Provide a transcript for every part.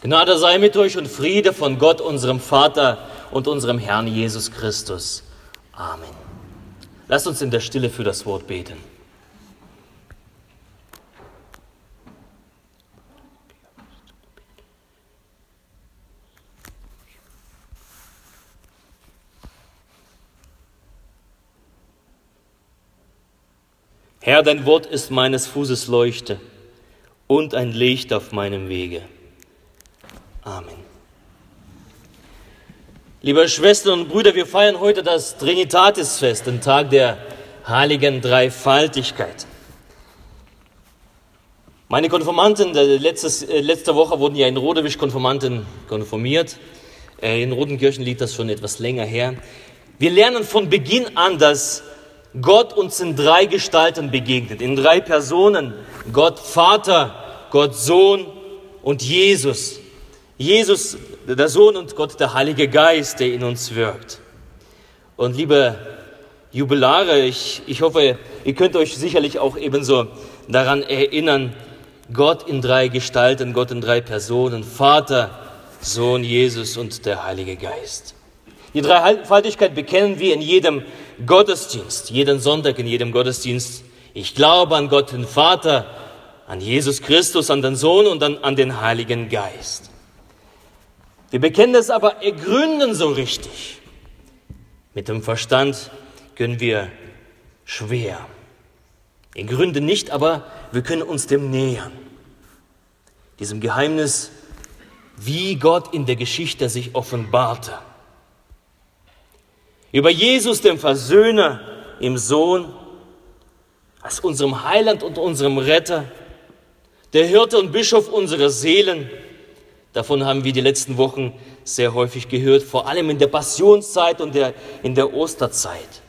Gnade sei mit euch und Friede von Gott, unserem Vater und unserem Herrn Jesus Christus. Amen. Lasst uns in der Stille für das Wort beten. Herr, dein Wort ist meines Fußes Leuchte und ein Licht auf meinem Wege. Amen. Liebe Schwestern und Brüder, wir feiern heute das Trinitatisfest, den Tag der heiligen Dreifaltigkeit. Meine Konformanten, letztes, äh, letzte Woche wurden ja in Rodewisch Konformanten konformiert. Äh, in Rodenkirchen liegt das schon etwas länger her. Wir lernen von Beginn an, dass Gott uns in drei Gestalten begegnet, in drei Personen. Gott Vater, Gott Sohn und Jesus. Jesus, der Sohn und Gott, der Heilige Geist, der in uns wirkt. Und liebe Jubilare, ich, ich hoffe, ihr könnt euch sicherlich auch ebenso daran erinnern, Gott in drei Gestalten, Gott in drei Personen, Vater, Sohn, Jesus und der Heilige Geist. Die Dreifaltigkeit bekennen wir in jedem Gottesdienst, jeden Sonntag in jedem Gottesdienst. Ich glaube an Gott den Vater, an Jesus Christus, an den Sohn und an, an den Heiligen Geist. Wir bekennen es aber ergründen so richtig. Mit dem Verstand können wir schwer. Ergründen nicht, aber wir können uns dem nähern. Diesem Geheimnis, wie Gott in der Geschichte sich offenbarte. Über Jesus, dem Versöhner, im Sohn, als unserem Heiland und unserem Retter, der Hirte und Bischof unserer Seelen. Davon haben wir die letzten Wochen sehr häufig gehört, vor allem in der Passionszeit und der, in der Osterzeit.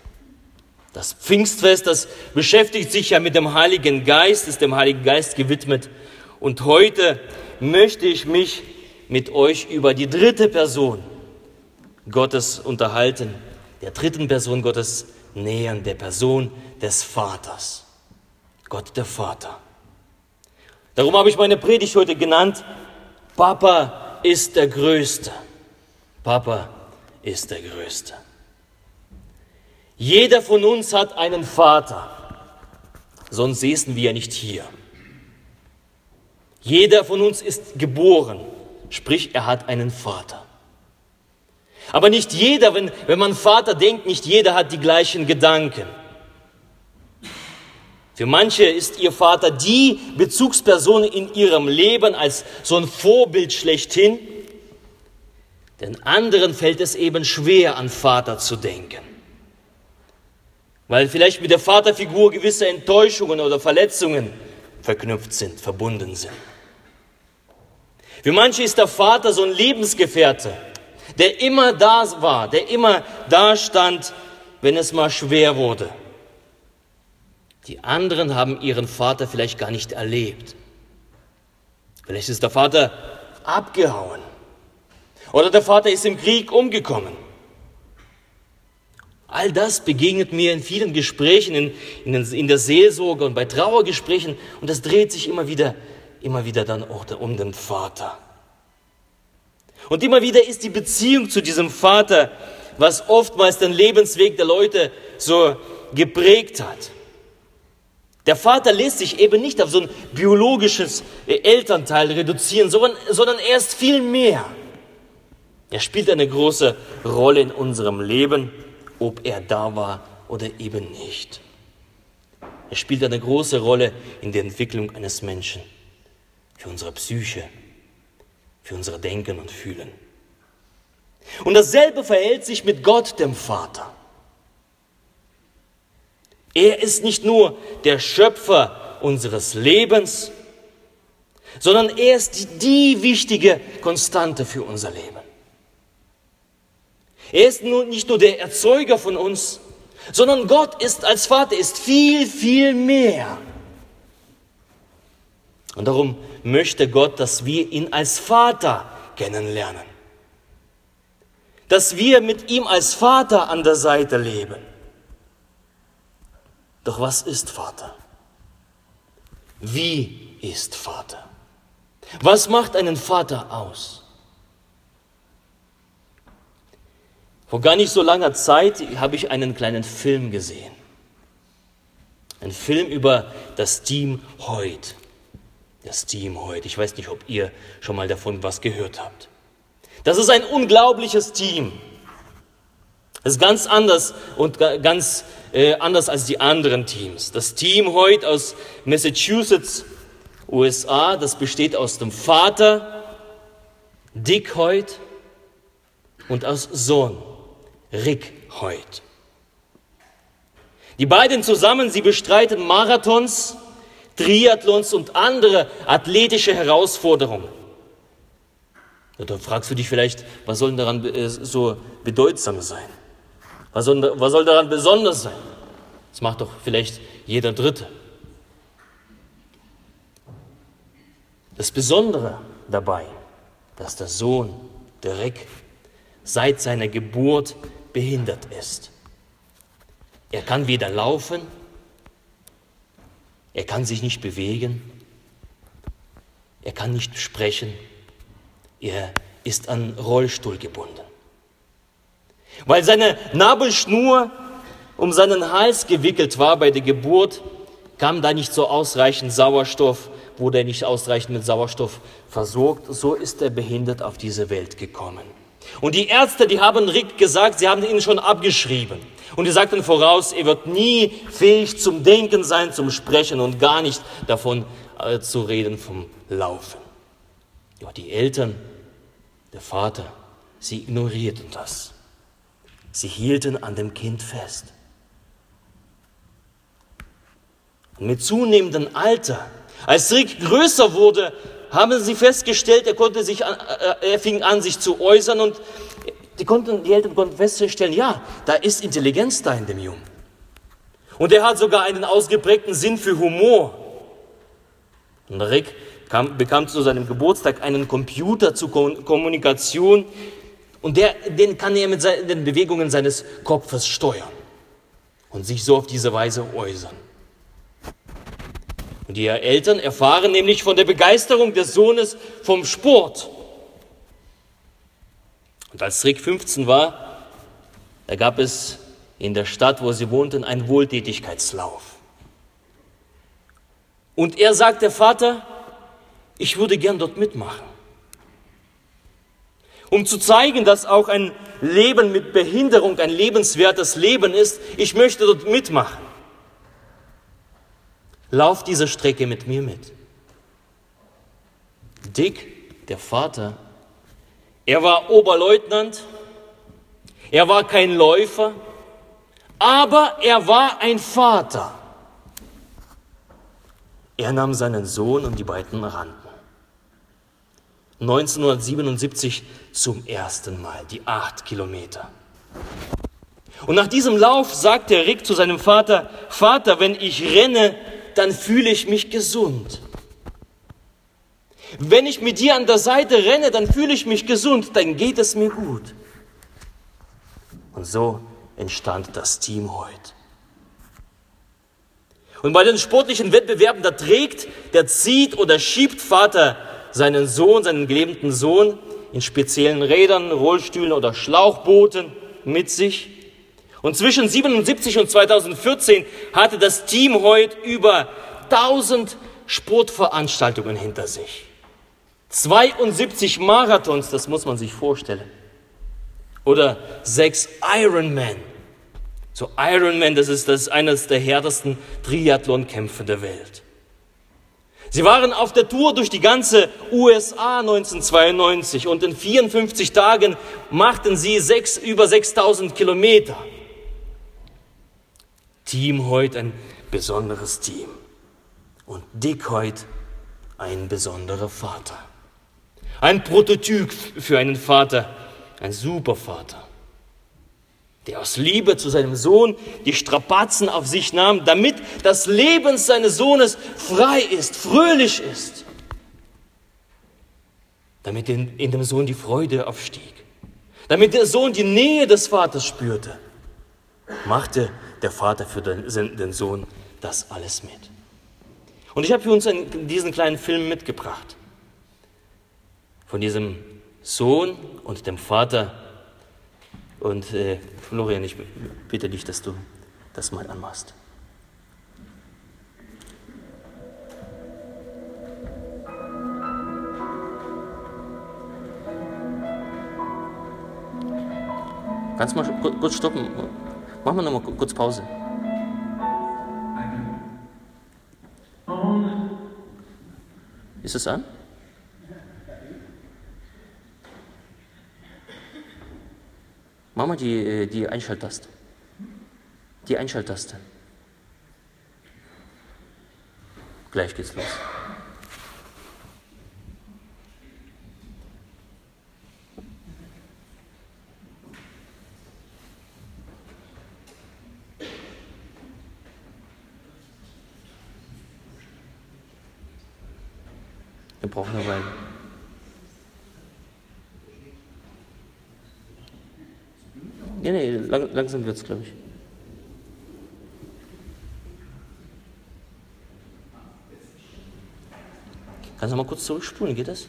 Das Pfingstfest, das beschäftigt sich ja mit dem Heiligen Geist, ist dem Heiligen Geist gewidmet. Und heute möchte ich mich mit euch über die dritte Person Gottes unterhalten, der dritten Person Gottes nähern, der Person des Vaters. Gott der Vater. Darum habe ich meine Predigt heute genannt, Papa ist der Größte. Papa ist der Größte. Jeder von uns hat einen Vater, sonst säßen wir ja nicht hier. Jeder von uns ist geboren, sprich er hat einen Vater. Aber nicht jeder, wenn, wenn man Vater denkt, nicht jeder hat die gleichen Gedanken. Für manche ist ihr Vater die Bezugsperson in ihrem Leben als so ein Vorbild schlechthin. Den anderen fällt es eben schwer, an Vater zu denken. Weil vielleicht mit der Vaterfigur gewisse Enttäuschungen oder Verletzungen verknüpft sind, verbunden sind. Für manche ist der Vater so ein Lebensgefährte, der immer da war, der immer da stand, wenn es mal schwer wurde. Die anderen haben ihren Vater vielleicht gar nicht erlebt. Vielleicht ist der Vater abgehauen oder der Vater ist im Krieg umgekommen. All das begegnet mir in vielen Gesprächen, in, in, in der Seelsorge und bei Trauergesprächen und das dreht sich immer wieder, immer wieder dann auch um den Vater. Und immer wieder ist die Beziehung zu diesem Vater, was oftmals den Lebensweg der Leute so geprägt hat. Der Vater lässt sich eben nicht auf so ein biologisches Elternteil reduzieren, sondern, sondern er ist viel mehr. Er spielt eine große Rolle in unserem Leben, ob er da war oder eben nicht. Er spielt eine große Rolle in der Entwicklung eines Menschen, für unsere Psyche, für unser Denken und Fühlen. Und dasselbe verhält sich mit Gott, dem Vater. Er ist nicht nur der Schöpfer unseres Lebens, sondern er ist die, wichtige Konstante für unser Leben. Er ist nur, nicht nur der Erzeuger von uns, sondern Gott ist als Vater ist viel, viel mehr. Und darum möchte Gott, dass wir ihn als Vater kennenlernen. Dass wir mit ihm als Vater an der Seite leben. Doch was ist Vater? Wie ist Vater? Was macht einen Vater aus? Vor gar nicht so langer Zeit habe ich einen kleinen Film gesehen. Ein Film über das Team Heut. Das Team Heut. Ich weiß nicht, ob ihr schon mal davon was gehört habt. Das ist ein unglaubliches Team. Es ist ganz anders und ganz äh, anders als die anderen Teams. Das Team Heut aus Massachusetts, USA, das besteht aus dem Vater Dick Heut und aus Sohn Rick Heut. Die beiden zusammen, sie bestreiten Marathons, Triathlons und andere athletische Herausforderungen. Da fragst du dich vielleicht, was soll daran äh, so bedeutsam sein? Was soll, was soll daran besonders sein? Das macht doch vielleicht jeder Dritte. Das Besondere dabei, dass der Sohn, der Rick, seit seiner Geburt behindert ist. Er kann weder laufen, er kann sich nicht bewegen, er kann nicht sprechen, er ist an Rollstuhl gebunden. Weil seine Nabelschnur um seinen Hals gewickelt war bei der Geburt, kam da nicht so ausreichend Sauerstoff, wurde er nicht ausreichend mit Sauerstoff versorgt, so ist er behindert auf diese Welt gekommen. Und die Ärzte, die haben Rick gesagt, sie haben ihn schon abgeschrieben. Und die sagten voraus, er wird nie fähig zum Denken sein, zum Sprechen und gar nicht davon äh, zu reden vom Laufen. Ja, die Eltern, der Vater, sie ignorierten das. Sie hielten an dem Kind fest. Und mit zunehmendem Alter, als Rick größer wurde, haben sie festgestellt, er, konnte sich, äh, er fing an, sich zu äußern und die, konnten, die Eltern konnten feststellen, ja, da ist Intelligenz da in dem Jungen. Und er hat sogar einen ausgeprägten Sinn für Humor. Und Rick kam, bekam zu seinem Geburtstag einen Computer zur Kommunikation und der, den kann er mit den Bewegungen seines Kopfes steuern und sich so auf diese Weise äußern. Und die Eltern erfahren nämlich von der Begeisterung des Sohnes vom Sport. Und als Rick 15 war, da gab es in der Stadt, wo sie wohnten, einen Wohltätigkeitslauf. Und er sagt, der Vater, ich würde gern dort mitmachen. Um zu zeigen, dass auch ein Leben mit Behinderung ein lebenswertes Leben ist, ich möchte dort mitmachen. Lauf diese Strecke mit mir mit. Dick, der Vater, er war Oberleutnant, er war kein Läufer, aber er war ein Vater. Er nahm seinen Sohn und die beiden rannten. 1977 zum ersten Mal, die acht Kilometer. Und nach diesem Lauf sagte Rick zu seinem Vater, Vater, wenn ich renne, dann fühle ich mich gesund. Wenn ich mit dir an der Seite renne, dann fühle ich mich gesund, dann geht es mir gut. Und so entstand das Team heute. Und bei den sportlichen Wettbewerben, da trägt, der zieht oder schiebt Vater seinen Sohn, seinen gelebten Sohn in speziellen Rädern, Rollstühlen oder Schlauchbooten mit sich. Und zwischen 77 und 2014 hatte das Team heute über 1000 Sportveranstaltungen hinter sich. 72 Marathons, das muss man sich vorstellen. Oder sechs Ironman. So Ironman, das ist, das ist eines der härtesten Triathlon-Kämpfe der Welt. Sie waren auf der Tour durch die ganze USA 1992 und in 54 Tagen machten sie sechs, über 6000 Kilometer. Team heute ein besonderes Team. Und Dick heute ein besonderer Vater. Ein Prototyp für einen Vater, ein Supervater, der aus Liebe zu seinem Sohn die Strapazen auf sich nahm, damit das Leben seines Sohnes frei ist, fröhlich ist, damit in, in dem Sohn die Freude aufstieg, damit der Sohn die Nähe des Vaters spürte, machte der Vater für den, den Sohn das alles mit. Und ich habe für uns einen, diesen kleinen Film mitgebracht. Von diesem Sohn und dem Vater, und äh, Florian, ich bitte dich, dass du das mal anmachst. Kannst du mal kurz stoppen? Machen wir nochmal kurz Pause. Ist es an? Mama die, äh, die Einschalttaste. Die Einschalttaste. Gleich geht's los. Wir brauchen eine Weile. Langsam wird's, glaube ich. Kannst du mal kurz zurückspulen, geht das?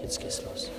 Jetzt geht's los.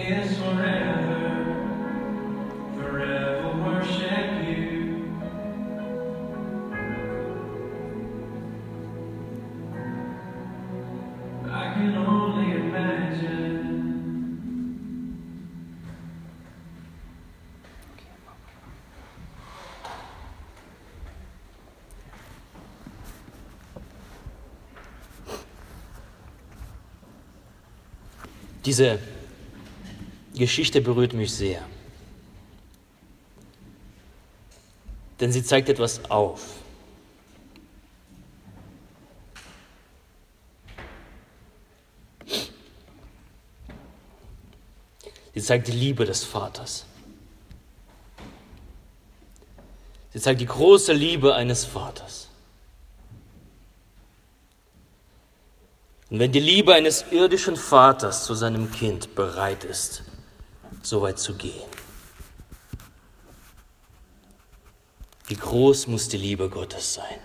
is forever, forever worship you. I can only imagine. Diese Geschichte berührt mich sehr. Denn sie zeigt etwas auf. Sie zeigt die Liebe des Vaters. Sie zeigt die große Liebe eines Vaters. Und wenn die Liebe eines irdischen Vaters zu seinem Kind bereit ist, so weit zu gehen, wie groß muss die Liebe Gottes sein?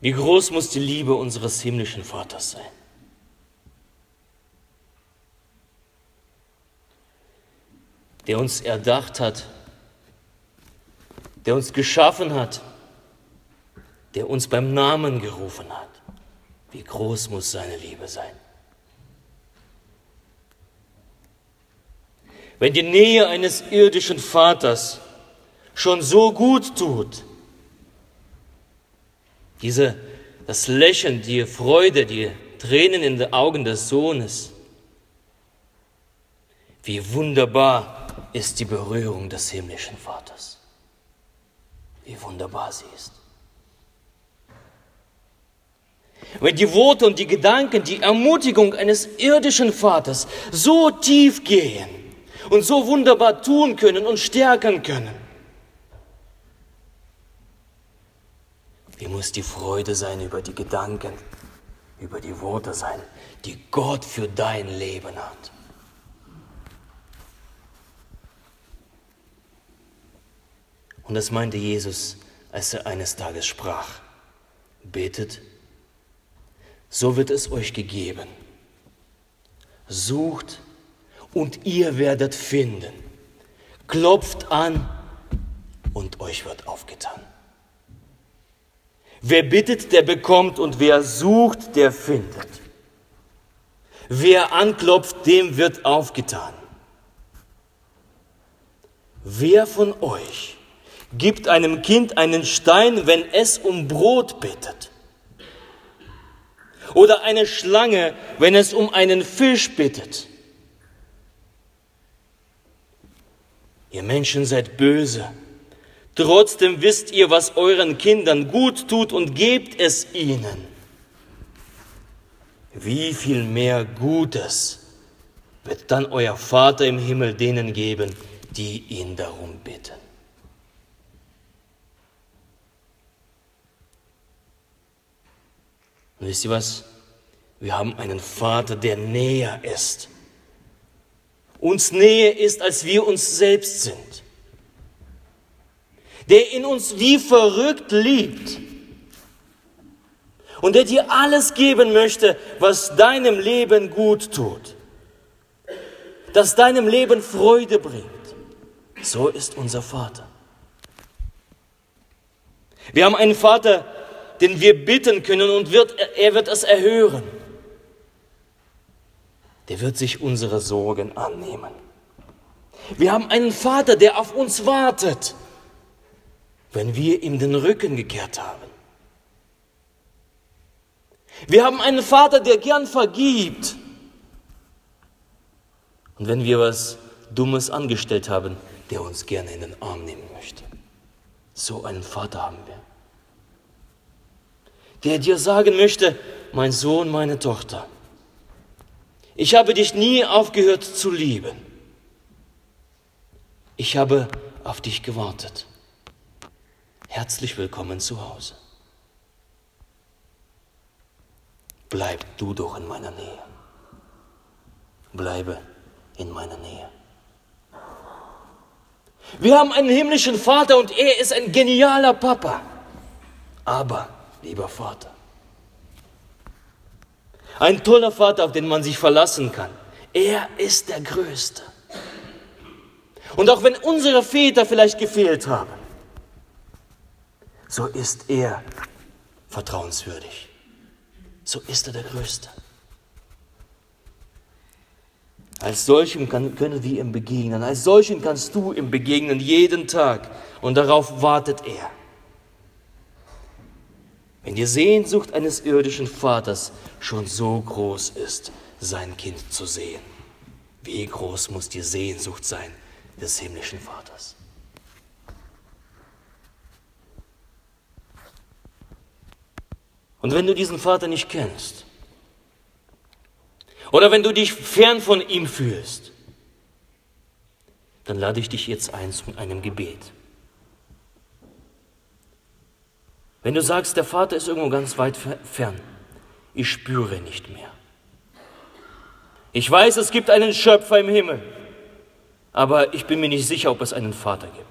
Wie groß muss die Liebe unseres himmlischen Vaters sein? Der uns erdacht hat, der uns geschaffen hat, der uns beim Namen gerufen hat. Wie groß muss seine Liebe sein? Wenn die Nähe eines irdischen Vaters schon so gut tut, diese, das Lächeln, die Freude, die Tränen in den Augen des Sohnes, wie wunderbar ist die Berührung des himmlischen Vaters. Wie wunderbar sie ist. Wenn die Worte und die Gedanken, die Ermutigung eines irdischen Vaters so tief gehen und so wunderbar tun können und stärken können, wie muss die Freude sein über die Gedanken, über die Worte sein, die Gott für dein Leben hat. Und das meinte Jesus, als er eines Tages sprach, betet, so wird es euch gegeben. Sucht und ihr werdet finden. Klopft an und euch wird aufgetan. Wer bittet, der bekommt und wer sucht, der findet. Wer anklopft, dem wird aufgetan. Wer von euch gibt einem Kind einen Stein, wenn es um Brot bittet? Oder eine Schlange, wenn es um einen Fisch bittet? Ihr Menschen seid böse. Trotzdem wisst ihr, was euren Kindern gut tut und gebt es ihnen. Wie viel mehr Gutes wird dann euer Vater im Himmel denen geben, die ihn darum bitten. Und wisst ihr was? Wir haben einen Vater, der näher ist. Uns näher ist, als wir uns selbst sind. Der in uns wie verrückt liebt. Und der dir alles geben möchte, was deinem Leben gut tut. Das deinem Leben Freude bringt. So ist unser Vater. Wir haben einen Vater, den wir bitten können und wird, er wird es erhören. Der wird sich unserer Sorgen annehmen. Wir haben einen Vater, der auf uns wartet, wenn wir ihm den Rücken gekehrt haben. Wir haben einen Vater, der gern vergibt. Und wenn wir was Dummes angestellt haben, der uns gerne in den Arm nehmen möchte. So einen Vater haben wir der dir sagen möchte, mein Sohn, meine Tochter, ich habe dich nie aufgehört zu lieben. Ich habe auf dich gewartet. Herzlich willkommen zu Hause. Bleib du doch in meiner Nähe. Bleibe in meiner Nähe. Wir haben einen himmlischen Vater und er ist ein genialer Papa. Aber lieber Vater. Ein toller Vater, auf den man sich verlassen kann. Er ist der Größte. Und auch wenn unsere Väter vielleicht gefehlt haben, so ist er vertrauenswürdig. So ist er der Größte. Als solchem kann, können wir ihm begegnen. Als solchen kannst du ihm begegnen jeden Tag. Und darauf wartet er. Wenn die Sehnsucht eines irdischen Vaters schon so groß ist, sein Kind zu sehen, wie groß muss die Sehnsucht sein des himmlischen Vaters? Und wenn du diesen Vater nicht kennst, oder wenn du dich fern von ihm fühlst, dann lade ich dich jetzt ein zu einem Gebet. Wenn du sagst, der Vater ist irgendwo ganz weit fern, ich spüre nicht mehr. Ich weiß, es gibt einen Schöpfer im Himmel, aber ich bin mir nicht sicher, ob es einen Vater gibt.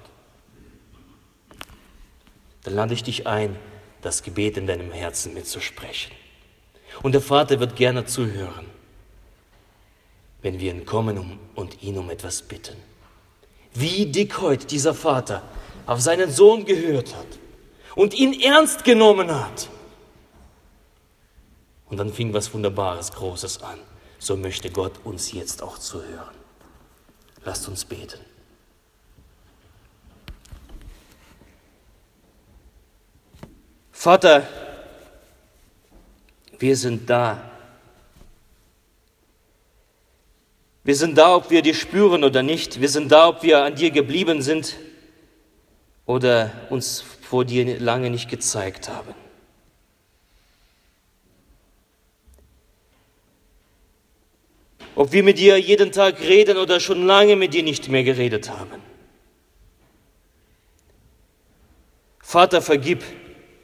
Dann lade ich dich ein, das Gebet in deinem Herzen mitzusprechen. Und der Vater wird gerne zuhören, wenn wir ihn kommen und ihn um etwas bitten. Wie dick heute dieser Vater auf seinen Sohn gehört hat und ihn ernst genommen hat. Und dann fing was Wunderbares, Großes an. So möchte Gott uns jetzt auch zuhören. Lasst uns beten. Vater, wir sind da. Wir sind da, ob wir dich spüren oder nicht. Wir sind da, ob wir an dir geblieben sind oder uns vor dir lange nicht gezeigt haben. Ob wir mit dir jeden Tag reden oder schon lange mit dir nicht mehr geredet haben. Vater, vergib,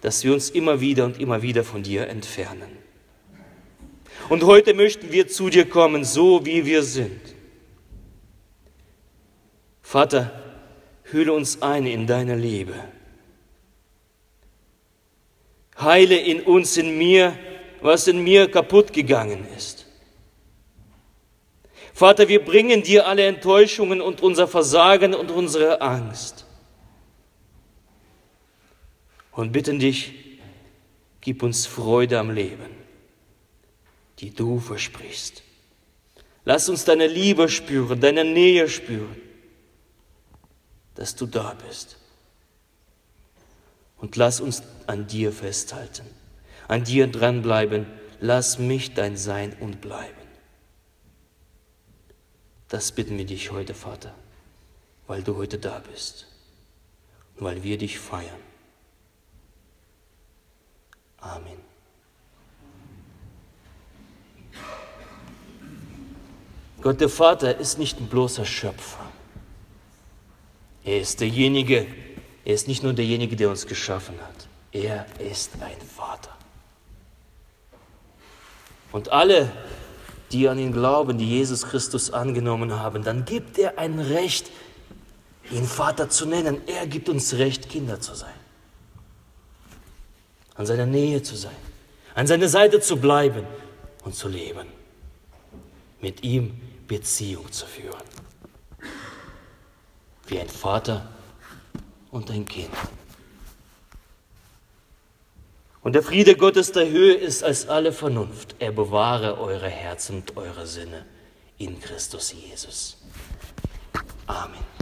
dass wir uns immer wieder und immer wieder von dir entfernen. Und heute möchten wir zu dir kommen, so wie wir sind. Vater, hülle uns ein in deine Liebe. Heile in uns, in mir, was in mir kaputt gegangen ist. Vater, wir bringen dir alle Enttäuschungen und unser Versagen und unsere Angst. Und bitten dich, gib uns Freude am Leben, die du versprichst. Lass uns deine Liebe spüren, deine Nähe spüren, dass du da bist. Und lass uns an dir festhalten, an dir dranbleiben. Lass mich dein Sein und bleiben. Das bitten wir dich heute, Vater, weil du heute da bist und weil wir dich feiern. Amen. Gott der Vater ist nicht ein bloßer Schöpfer. Er ist derjenige, er ist nicht nur derjenige, der uns geschaffen hat. Er ist ein Vater. Und alle, die an ihn glauben, die Jesus Christus angenommen haben, dann gibt er ein Recht, ihn Vater zu nennen. Er gibt uns Recht, Kinder zu sein. An seiner Nähe zu sein. An seiner Seite zu bleiben und zu leben. Mit ihm Beziehung zu führen. Wie ein Vater und ein Kind. Und der Friede Gottes der Höhe ist als alle Vernunft. Er bewahre eure Herzen und eure Sinne in Christus Jesus. Amen.